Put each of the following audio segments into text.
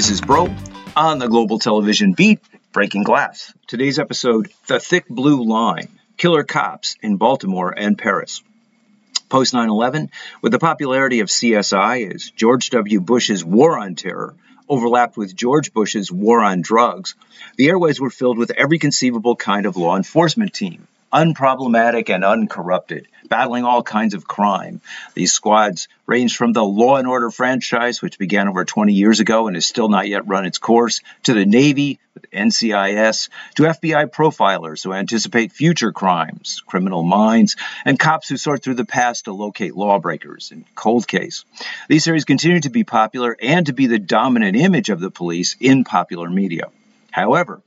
This is Broe on the Global Television Beat, Breaking Glass. Today's episode The Thick Blue Line Killer Cops in Baltimore and Paris. Post 9 11, with the popularity of CSI as George W. Bush's War on Terror overlapped with George Bush's War on Drugs, the airways were filled with every conceivable kind of law enforcement team unproblematic and uncorrupted, battling all kinds of crime. These squads range from the Law and Order franchise, which began over 20 years ago and has still not yet run its course, to the Navy with NCIS, to FBI profilers who anticipate future crimes, criminal minds, and cops who sort through the past to locate lawbreakers in cold case. These series continue to be popular and to be the dominant image of the police in popular media. However,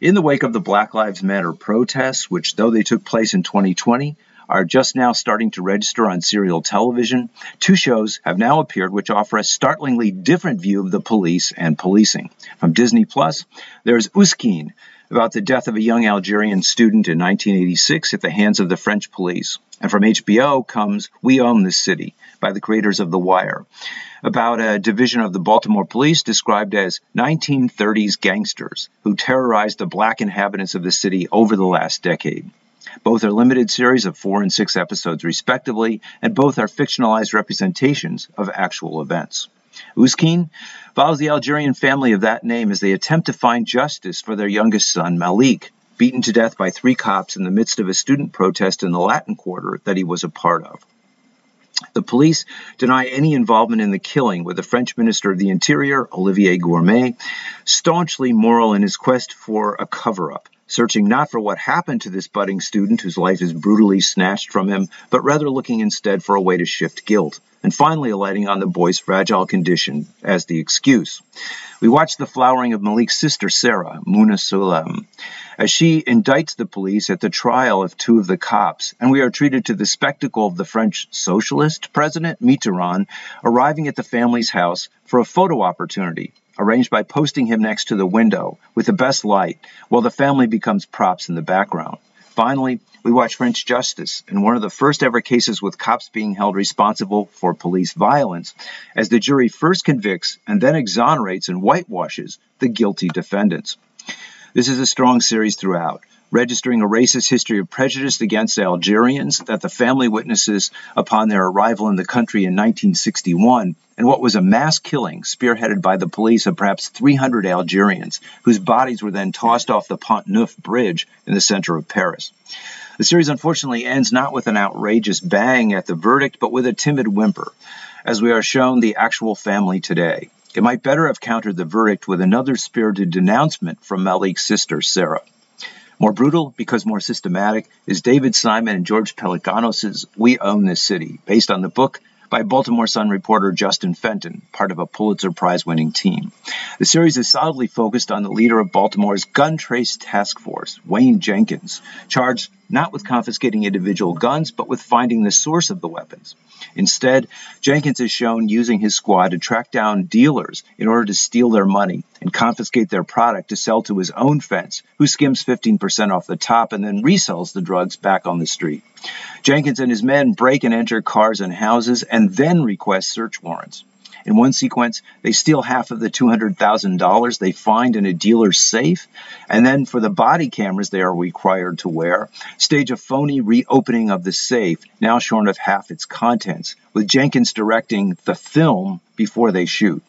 in the wake of the Black Lives Matter protests, which, though they took place in 2020, are just now starting to register on serial television, two shows have now appeared which offer a startlingly different view of the police and policing. From Disney Plus, there's Oussekine, about the death of a young Algerian student in 1986 at the hands of the French police. And from HBO comes We Own This City by the creators of The Wire, about a division of the Baltimore police described as 1930s gangsters who terrorized the black inhabitants of the city over the last decade. Both are limited series of four and six episodes, respectively, and both are fictionalized representations of actual events. Oussekine follows the Algerian family of that name as they attempt to find justice for their youngest son, Malik, beaten to death by three cops in the midst of a student protest in the Latin Quarter that he was a part of. The police deny any involvement in the killing, with the French Minister of the Interior, Olivier Gourmet, staunchly moral in his quest for a cover up searching not for what happened to this budding student whose life is brutally snatched from him, but rather looking instead for a way to shift guilt, and finally alighting on the boy's fragile condition as the excuse. We watch the flowering of Malik's sister Sarah, Muna as she indicts the police at the trial of two of the cops, and we are treated to the spectacle of the French socialist president, Mitterrand, arriving at the family's house for a photo opportunity arranged by posting him next to the window with the best light, while the family becomes props in the background. Finally, we watch French justice in one of the first ever cases with cops being held responsible for police violence, as the jury first convicts and then exonerates and whitewashes the guilty defendants. This is a strong series throughout registering a racist history of prejudice against Algerians that the family witnesses upon their arrival in the country in 1961, and what was a mass killing spearheaded by the police of perhaps 300 Algerians, whose bodies were then tossed off the Pont Neuf bridge in the center of Paris. The series unfortunately ends not with an outrageous bang at the verdict, but with a timid whimper, as we are shown the actual family today. It might better have countered the verdict with another spirited denouncement from Malik's sister, Sarah. More brutal because more systematic is David Simon and George Pelecanos' We Own This City, based on the book by Baltimore Sun reporter Justin Fenton, part of a Pulitzer Prize winning team. The series is solidly focused on the leader of Baltimore's gun trace task force, Wayne Jenkins, charged not with confiscating individual guns, but with finding the source of the weapons. Instead, Jenkins is shown using his squad to track down dealers in order to steal their money and confiscate their product to sell to his own fence, who skims 15% off the top and then resells the drugs back on the street. Jenkins and his men break and enter cars and houses and then request search warrants. In one sequence, they steal half of the $200,000 they find in a dealer's safe, and then for the body cameras they are required to wear, stage a phony reopening of the safe, now shorn of half its contents, with Jenkins directing the film before they shoot.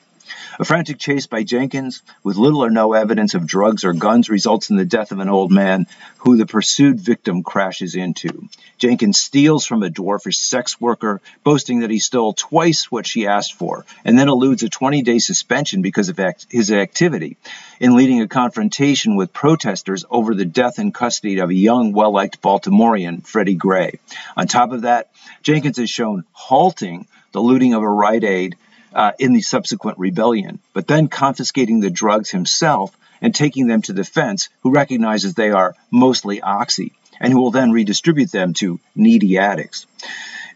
A frantic chase by Jenkins, with little or no evidence of drugs or guns, results in the death of an old man who the pursued victim crashes into. Jenkins steals from a dwarfish sex worker, boasting that he stole twice what she asked for, and then eludes a 20 day suspension because of act- his activity in leading a confrontation with protesters over the death in custody of a young, well liked Baltimorean, Freddie Gray. On top of that, Jenkins is shown halting the looting of a Rite Aid uh, in the subsequent rebellion, but then confiscating the drugs himself and taking them to the fence, who recognizes they are mostly oxy, and who will then redistribute them to needy addicts.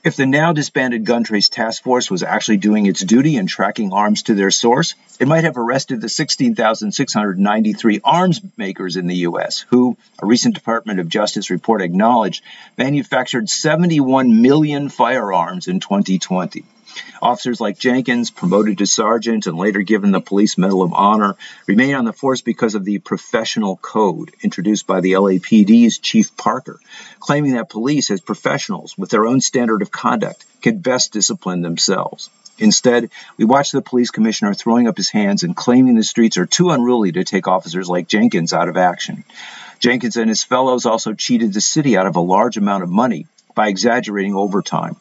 If the now disbanded gun trace task force was actually doing its duty in tracking arms to their source, it might have arrested the 16,693 arms makers in the U.S., who, a recent Department of Justice report acknowledged, manufactured 71 million firearms in 2020. Officers like Jenkins, promoted to sergeant and later given the Police Medal of Honor, remain on the force because of the professional code introduced by the LAPD's Chief Parker, claiming that police, as professionals with their own standard of conduct, can best discipline themselves. Instead, we watch the police commissioner throwing up his hands and claiming the streets are too unruly to take officers like Jenkins out of action. Jenkins and his fellows also cheated the city out of a large amount of money by exaggerating overtime.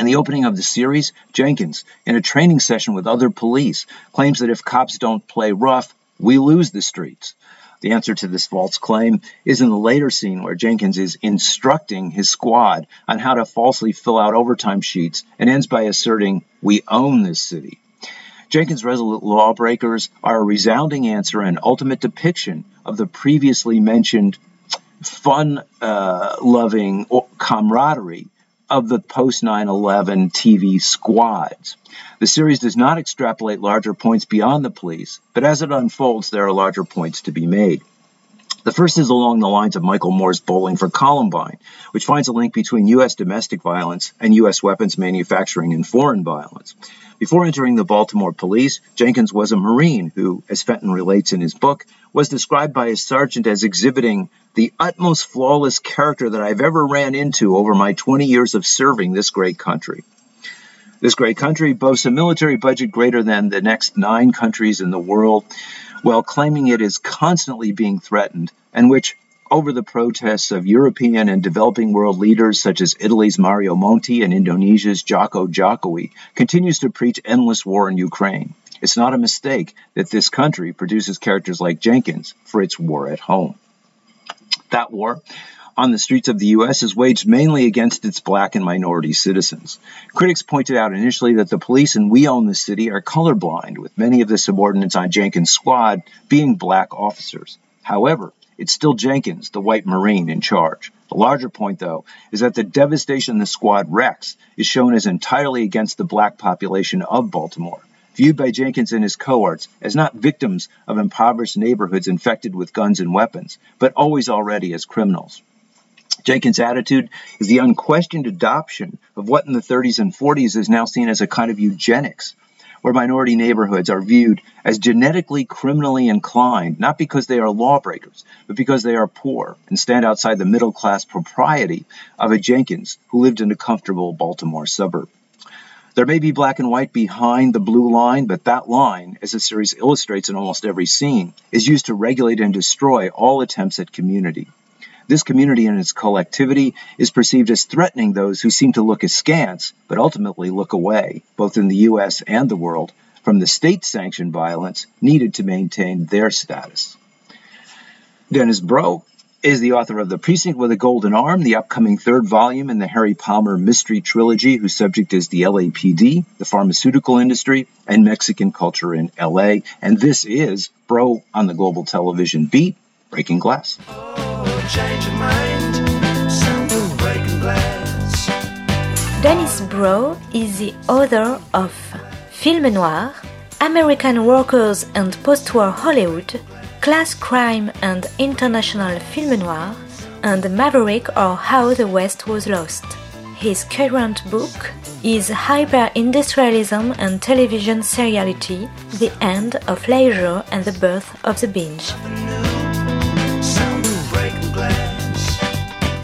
In the opening of the series, Jenkins, in a training session with other police, claims that if cops don't play rough, we lose the streets. The answer to this false claim is in the later scene where Jenkins is instructing his squad on how to falsely fill out overtime sheets and ends by asserting, We own this city. Jenkins' resolute lawbreakers are a resounding answer and ultimate depiction of the previously mentioned fun uh, loving camaraderie of the post 9 11 TV squads. The series does not extrapolate larger points beyond the police, but as it unfolds, there are larger points to be made. The first is along the lines of Michael Moore's Bowling for Columbine, which finds a link between U.S. domestic violence and U.S. weapons manufacturing and foreign violence. Before entering the Baltimore police, Jenkins was a Marine who, as Fenton relates in his book, was described by his sergeant as exhibiting the utmost flawless character that I've ever ran into over my 20 years of serving this great country. This great country boasts a military budget greater than the next nine countries in the world, while claiming it is constantly being threatened, and which, over the protests of European and developing world leaders such as Italy's Mario Monti and Indonesia's Joko Jokowi, continues to preach endless war in Ukraine. It's not a mistake that this country produces characters like Jenkins for its war at home. That war on the streets of the U.S. is waged mainly against its black and minority citizens. Critics pointed out initially that the police and We Own the City are colorblind, with many of the subordinates on Jenkins' squad being black officers. However, it's still Jenkins, the white Marine, in charge. The larger point, though, is that the devastation the squad wrecks is shown as entirely against the black population of Baltimore viewed by Jenkins and his cohorts as not victims of impoverished neighborhoods infected with guns and weapons, but always already as criminals. Jenkins' attitude is the unquestioned adoption of what in the 30s and 40s is now seen as a kind of eugenics, where minority neighborhoods are viewed as genetically criminally inclined, not because they are lawbreakers, but because they are poor and stand outside the middle class propriety of a Jenkins who lived in a comfortable Baltimore suburb. There may be black and white behind the blue line, but that line, as the series illustrates in almost every scene, is used to regulate and destroy all attempts at community. This community and its collectivity is perceived as threatening those who seem to look askance, but ultimately look away, both in the US and the world, from the state sanctioned violence needed to maintain their status. Dennis Broe is the author of The Precinct with a Golden Arm, the upcoming third volume in the Harry Palmer mystery trilogy, whose subject is the LAPD, the pharmaceutical industry, and Mexican culture in LA. And this is Broe on the Global Television Beat, Breaking Glass. Oh. Oh, Dennis Broe is the author of Film Noir, American Workers and Postwar Hollywood, Class Crime and International Film Noir, and Maverick or How the West Was Lost. His current book is Hyper-Industrialism and Television Seriality, The End of Leisure and the Birth of the Binge.